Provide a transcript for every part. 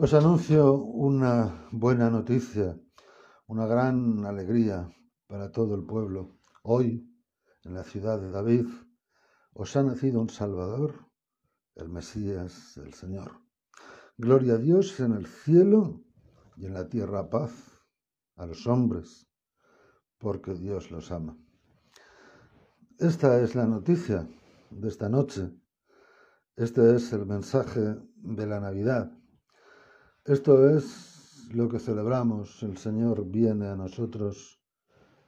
Os anuncio una buena noticia, una gran alegría para todo el pueblo. Hoy, en la ciudad de David, os ha nacido un Salvador, el Mesías, el Señor. Gloria a Dios en el cielo y en la tierra paz a los hombres, porque Dios los ama. Esta es la noticia de esta noche. Este es el mensaje de la Navidad. Esto es lo que celebramos. El Señor viene a nosotros,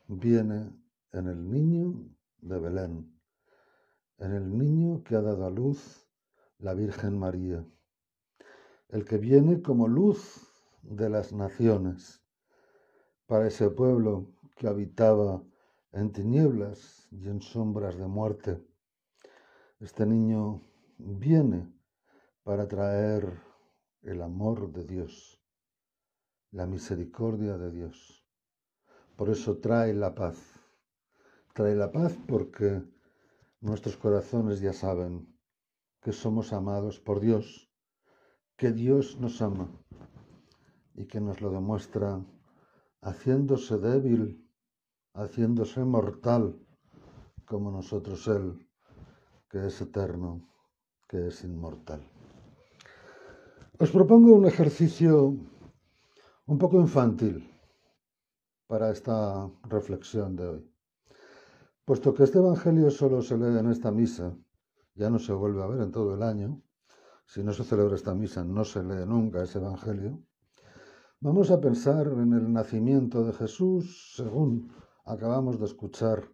viene en el niño de Belén, en el niño que ha dado a luz la Virgen María, el que viene como luz de las naciones para ese pueblo que habitaba en tinieblas y en sombras de muerte. Este niño viene para traer el amor de Dios, la misericordia de Dios. Por eso trae la paz. Trae la paz porque nuestros corazones ya saben que somos amados por Dios, que Dios nos ama y que nos lo demuestra haciéndose débil, haciéndose mortal como nosotros Él, que es eterno, que es inmortal. Os propongo un ejercicio un poco infantil para esta reflexión de hoy. Puesto que este Evangelio solo se lee en esta misa, ya no se vuelve a ver en todo el año, si no se celebra esta misa no se lee nunca ese Evangelio, vamos a pensar en el nacimiento de Jesús según acabamos de escuchar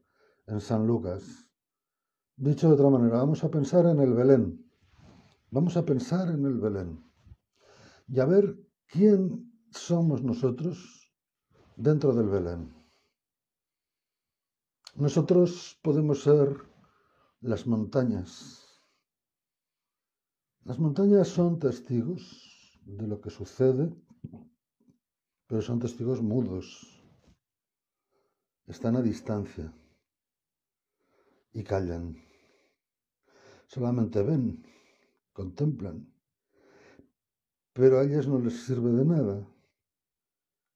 en San Lucas. Dicho de otra manera, vamos a pensar en el Belén. Vamos a pensar en el Belén y a ver quién somos nosotros dentro del Belén. Nosotros podemos ser las montañas. Las montañas son testigos de lo que sucede, pero son testigos mudos. Están a distancia y callan. Solamente ven, contemplan pero a ellas no les sirve de nada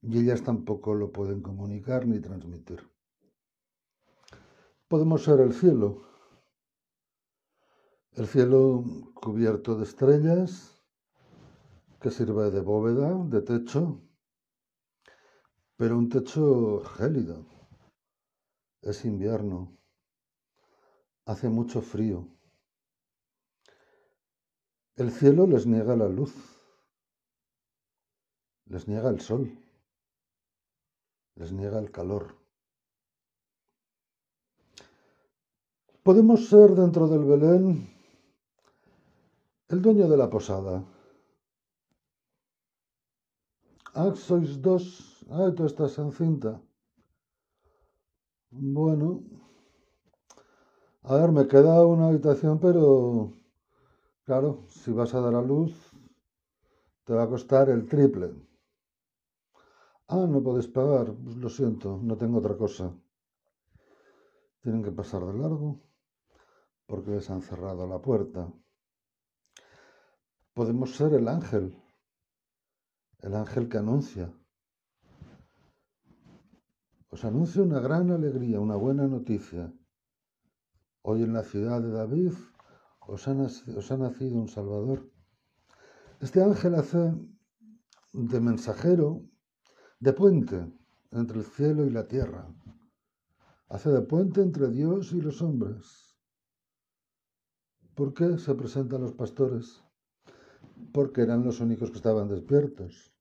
y ellas tampoco lo pueden comunicar ni transmitir. Podemos ser el cielo, el cielo cubierto de estrellas, que sirve de bóveda, de techo, pero un techo gélido. Es invierno, hace mucho frío. El cielo les niega la luz les niega el sol, les niega el calor. Podemos ser dentro del Belén el dueño de la posada. Ah, sois dos. Ah, tú estás encinta. Bueno, a ver, me queda una habitación, pero claro, si vas a dar a luz, te va a costar el triple. Ah, no podéis pagar. Pues lo siento, no tengo otra cosa. Tienen que pasar de largo porque les han cerrado la puerta. Podemos ser el ángel, el ángel que anuncia. Os anuncio una gran alegría, una buena noticia. Hoy en la ciudad de David os os ha nacido un Salvador. Este ángel hace de mensajero de puente entre el cielo y la tierra. Hace de puente entre Dios y los hombres. ¿Por qué se presentan los pastores? Porque eran los únicos que estaban despiertos.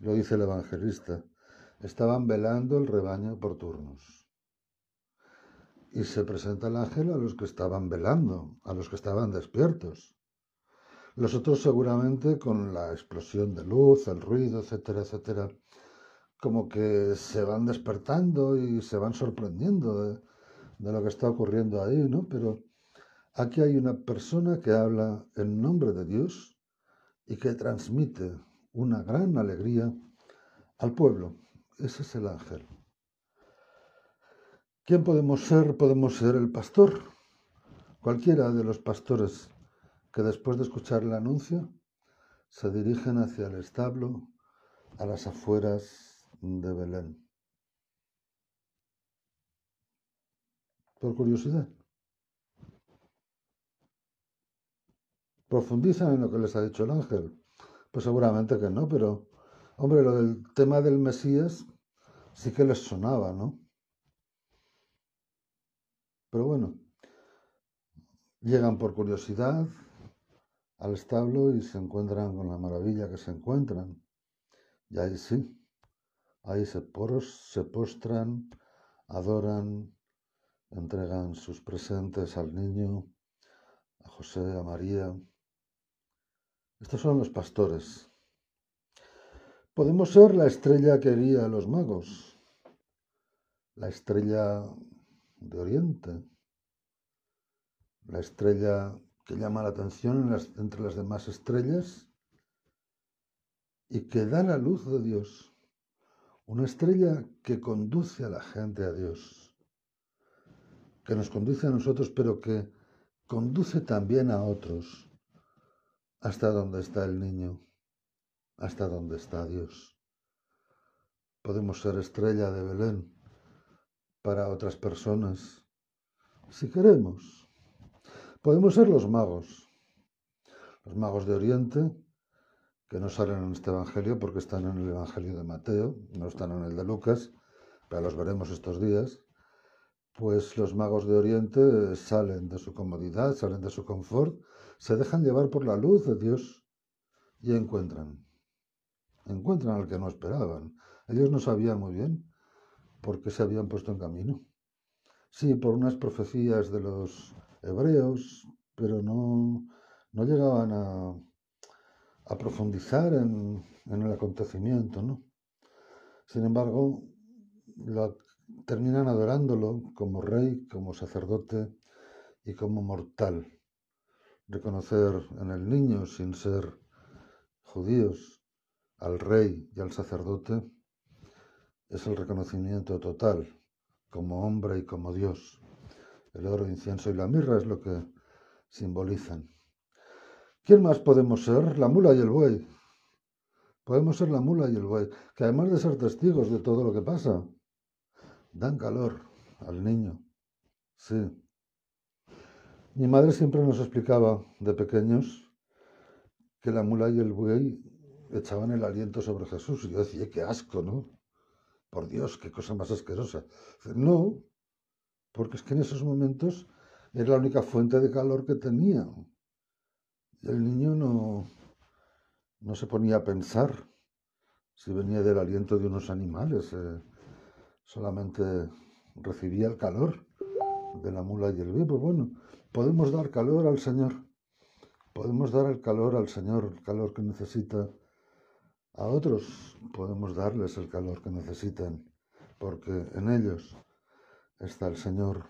Lo dice el evangelista. Estaban velando el rebaño por turnos. Y se presenta el ángel a los que estaban velando, a los que estaban despiertos. Los otros seguramente con la explosión de luz, el ruido, etcétera, etcétera, como que se van despertando y se van sorprendiendo de, lo que está ocurriendo ahí, ¿no? Pero aquí hay una persona que habla en nombre de Dios y que transmite una gran alegría al pueblo. Ese es el ángel. ¿Quién podemos ser? Podemos ser el pastor. Cualquiera de los pastores que después de escuchar el anuncio se dirigen hacia el establo a las afueras de Belén. Por curiosidad. ¿Profundizan en lo que les ha dicho el ángel? Pues seguramente que no, pero hombre, lo del tema del Mesías sí que les sonaba, ¿no? Pero bueno, llegan por curiosidad al establo y se encuentran con la maravilla que se encuentran. Y ahí sí, ahí se, postran, adoran, entregan sus presentes al niño, a José, a María. Estos son los pastores. Podemos ser la estrella que guía a los magos, la estrella de Oriente, la estrella que llama la atención entre las demás estrellas y que da la luz de Dios, una estrella que conduce a la gente a Dios, que nos conduce a nosotros, pero que conduce también a otros hasta donde está el niño, hasta donde está Dios. Podemos ser estrella de Belén para otras personas, si queremos. Podemos ser los magos, los magos de Oriente, que no salen en este Evangelio porque están en el Evangelio de Mateo, no están en el de Lucas, pero los veremos estos días. Pues los magos de Oriente salen de su comodidad, salen de su confort, se dejan llevar por la luz de Dios y encuentran, encuentran al que no esperaban. Ellos no sabían muy bien porque se habían puesto en camino. Sí, por unas profecías de los hebreos, pero no, no llegaban a, a profundizar en, en, el acontecimiento, ¿no? Sin embargo, lo, terminan adorándolo como rey, como sacerdote y como mortal. Reconocer en el niño, sin ser judíos, al rey y al sacerdote es el reconocimiento total como hombre y como Dios. El oro, incienso y la mirra es lo que simbolizan. ¿Quién más podemos ser? La mula y el buey. Podemos ser la mula y el buey, que además de ser testigos de todo lo que pasa, dan calor al niño. Sí. Mi madre siempre nos explicaba de pequeños que la mula y el buey echaban el aliento sobre Jesús. Y yo decía, qué asco, ¿no? Por Dios, qué cosa más asquerosa. No, porque es que en esos momentos era la única fuente de calor que tenía. Y el niño no, no se ponía a pensar si venía del aliento de unos animales, eh, solamente recibía el calor de la mula y el buey. Pues bueno, podemos dar calor al Señor, podemos dar el calor al Señor, el calor que necesita a otros podemos darles el calor que necesitan, porque en ellos está el Señor.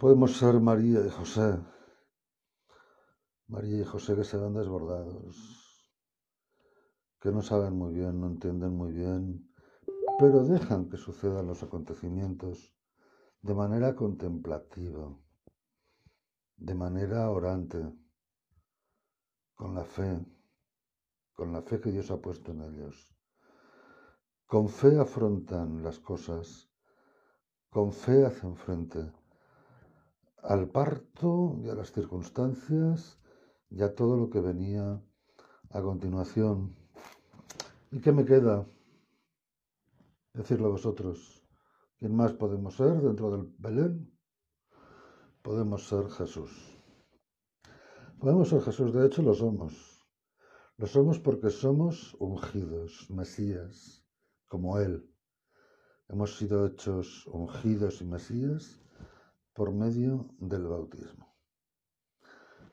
Podemos ser María y José, María y José que se ven desbordados, que no saben muy bien, no entienden muy bien, pero dejan que sucedan los acontecimientos de manera contemplativa, de manera orante, con la fe con la fe que Dios ha puesto en ellos. Con fe afrontan las cosas, con fe hacen frente al parto y a las circunstancias y a todo lo que venía a continuación. ¿Y qué me queda? Decirlo a vosotros. ¿Quién más podemos ser dentro del Belén? Podemos ser Jesús. Podemos ser Jesús, de hecho lo somos. Lo somos porque somos ungidos, Mesías, como Él. Hemos sido hechos ungidos y Mesías por medio del bautismo.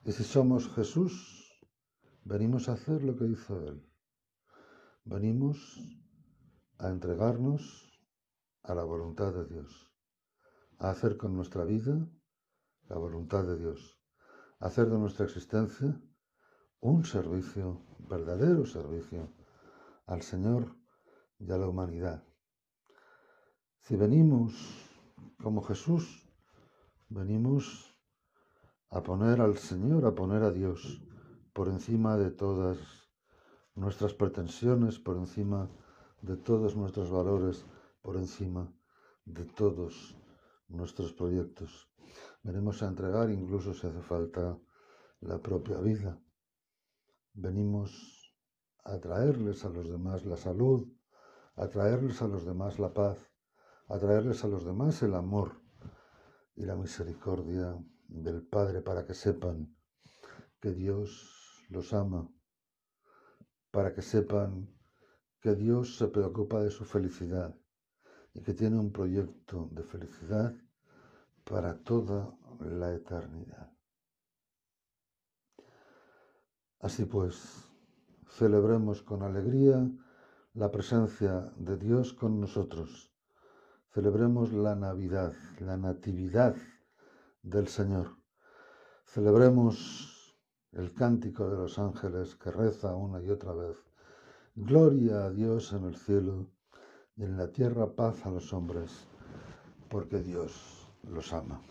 Y si somos Jesús, venimos a hacer lo que hizo Él. Venimos a entregarnos a la voluntad de Dios, a hacer con nuestra vida la voluntad de Dios, a hacer de nuestra existencia un servicio, verdadero servicio al Señor y a la humanidad. Si venimos como Jesús, venimos a poner al Señor, a poner a Dios por encima de todas nuestras pretensiones, por encima de todos nuestros valores, por encima de todos nuestros proyectos. Venimos a entregar, incluso si hace falta, la propia vida. Venimos a traerles a los demás la salud, a traerles a los demás la paz, a traerles a los demás el amor y la misericordia del Padre para que sepan que Dios los ama, para que sepan que Dios se preocupa de su felicidad y que tiene un proyecto de felicidad para toda la eternidad. Así pues, celebremos con alegría la presencia de Dios con nosotros. Celebremos la Navidad, la Natividad del Señor. Celebremos el cántico de los ángeles que reza una y otra vez. Gloria a Dios en el cielo y en la tierra paz a los hombres, porque Dios los ama.